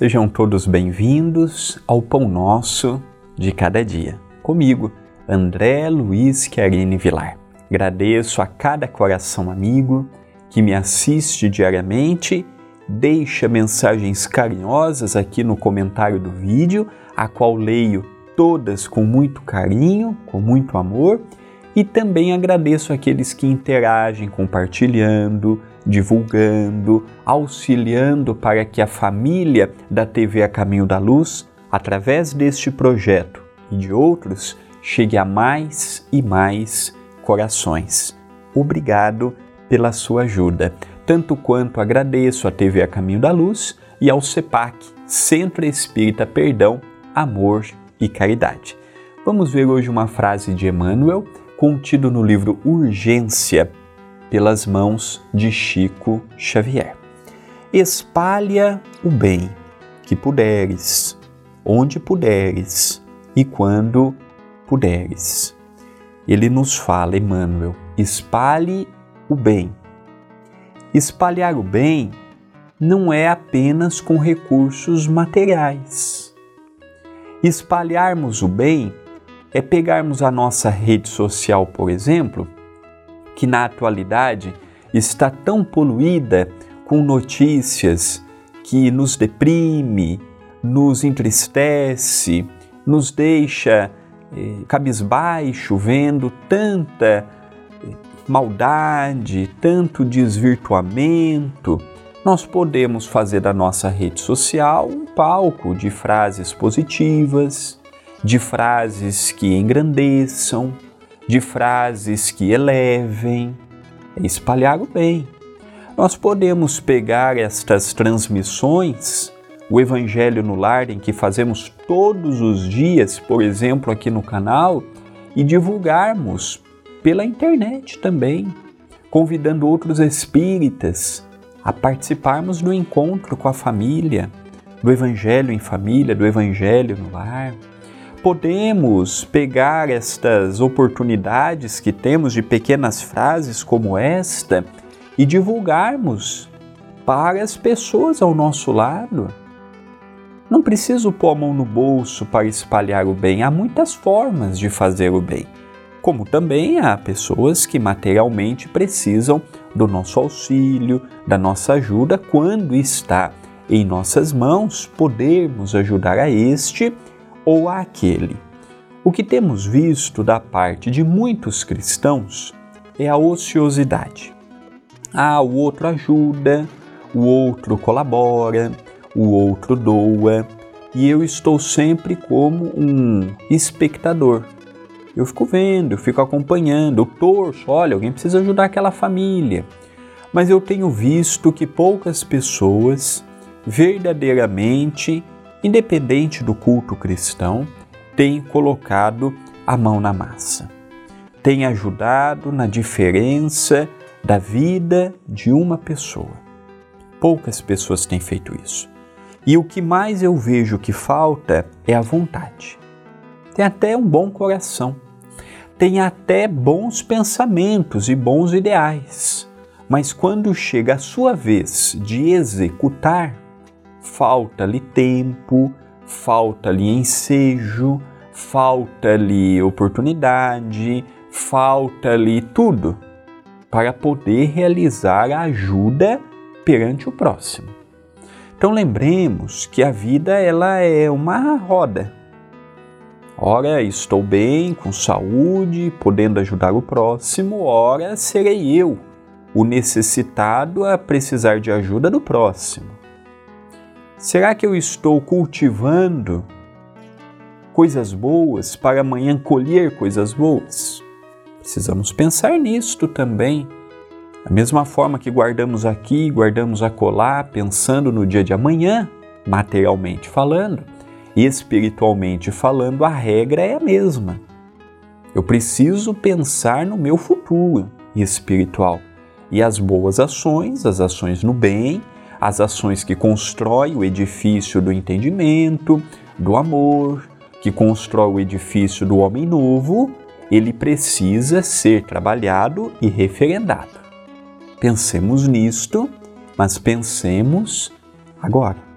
Sejam todos bem-vindos ao Pão Nosso de Cada Dia. Comigo, André Luiz Chiarini Vilar. Agradeço a cada coração amigo que me assiste diariamente, deixa mensagens carinhosas aqui no comentário do vídeo, a qual leio todas com muito carinho, com muito amor, e também agradeço aqueles que interagem compartilhando, divulgando, auxiliando para que a família da TV A Caminho da Luz, através deste projeto e de outros, chegue a mais e mais corações. Obrigado pela sua ajuda, tanto quanto agradeço à TV A Caminho da Luz e ao CEPAC, Centro Espírita Perdão, Amor e Caridade. Vamos ver hoje uma frase de Emmanuel contido no livro Urgência, pelas mãos de Chico Xavier. Espalha o bem que puderes, onde puderes e quando puderes. Ele nos fala, Emmanuel, espalhe o bem. Espalhar o bem não é apenas com recursos materiais. Espalharmos o bem é pegarmos a nossa rede social, por exemplo, que na atualidade está tão poluída com notícias que nos deprime, nos entristece, nos deixa eh, cabisbaixo vendo tanta eh, maldade, tanto desvirtuamento, nós podemos fazer da nossa rede social um palco de frases positivas, de frases que engrandeçam, de frases que elevem, é espalhar o bem. Nós podemos pegar estas transmissões, o Evangelho no Lar, em que fazemos todos os dias, por exemplo, aqui no canal, e divulgarmos pela internet também, convidando outros espíritas a participarmos do encontro com a família, do Evangelho em família, do Evangelho no lar podemos pegar estas oportunidades que temos de pequenas frases como esta e divulgarmos para as pessoas ao nosso lado. Não preciso pôr a mão no bolso para espalhar o bem, há muitas formas de fazer o bem. Como também há pessoas que materialmente precisam do nosso auxílio, da nossa ajuda, quando está em nossas mãos podermos ajudar a este ou àquele. O que temos visto da parte de muitos cristãos é a ociosidade. Ah, o outro ajuda, o outro colabora, o outro doa, e eu estou sempre como um espectador. Eu fico vendo, eu fico acompanhando, eu torço, olha, alguém precisa ajudar aquela família. Mas eu tenho visto que poucas pessoas verdadeiramente independente do culto cristão, tem colocado a mão na massa, tem ajudado na diferença da vida de uma pessoa. Poucas pessoas têm feito isso. E o que mais eu vejo que falta é a vontade. Tem até um bom coração, tem até bons pensamentos e bons ideais, mas quando chega a sua vez de executar, falta-lhe tempo, falta-lhe ensejo, falta-lhe oportunidade, falta-lhe tudo para poder realizar a ajuda perante o próximo. Então lembremos que a vida ela é uma roda. Ora estou bem, com saúde, podendo ajudar o próximo, ora serei eu o necessitado a precisar de ajuda do próximo. Será que eu estou cultivando coisas boas para amanhã colher coisas boas? Precisamos pensar nisto também. Da mesma forma que guardamos aqui, guardamos acolá, pensando no dia de amanhã, materialmente falando, e espiritualmente falando, a regra é a mesma. Eu preciso pensar no meu futuro espiritual. E as boas ações, as ações no bem, as ações que constroem o edifício do entendimento, do amor, que constrói o edifício do homem novo, ele precisa ser trabalhado e referendado. Pensemos nisto, mas pensemos agora.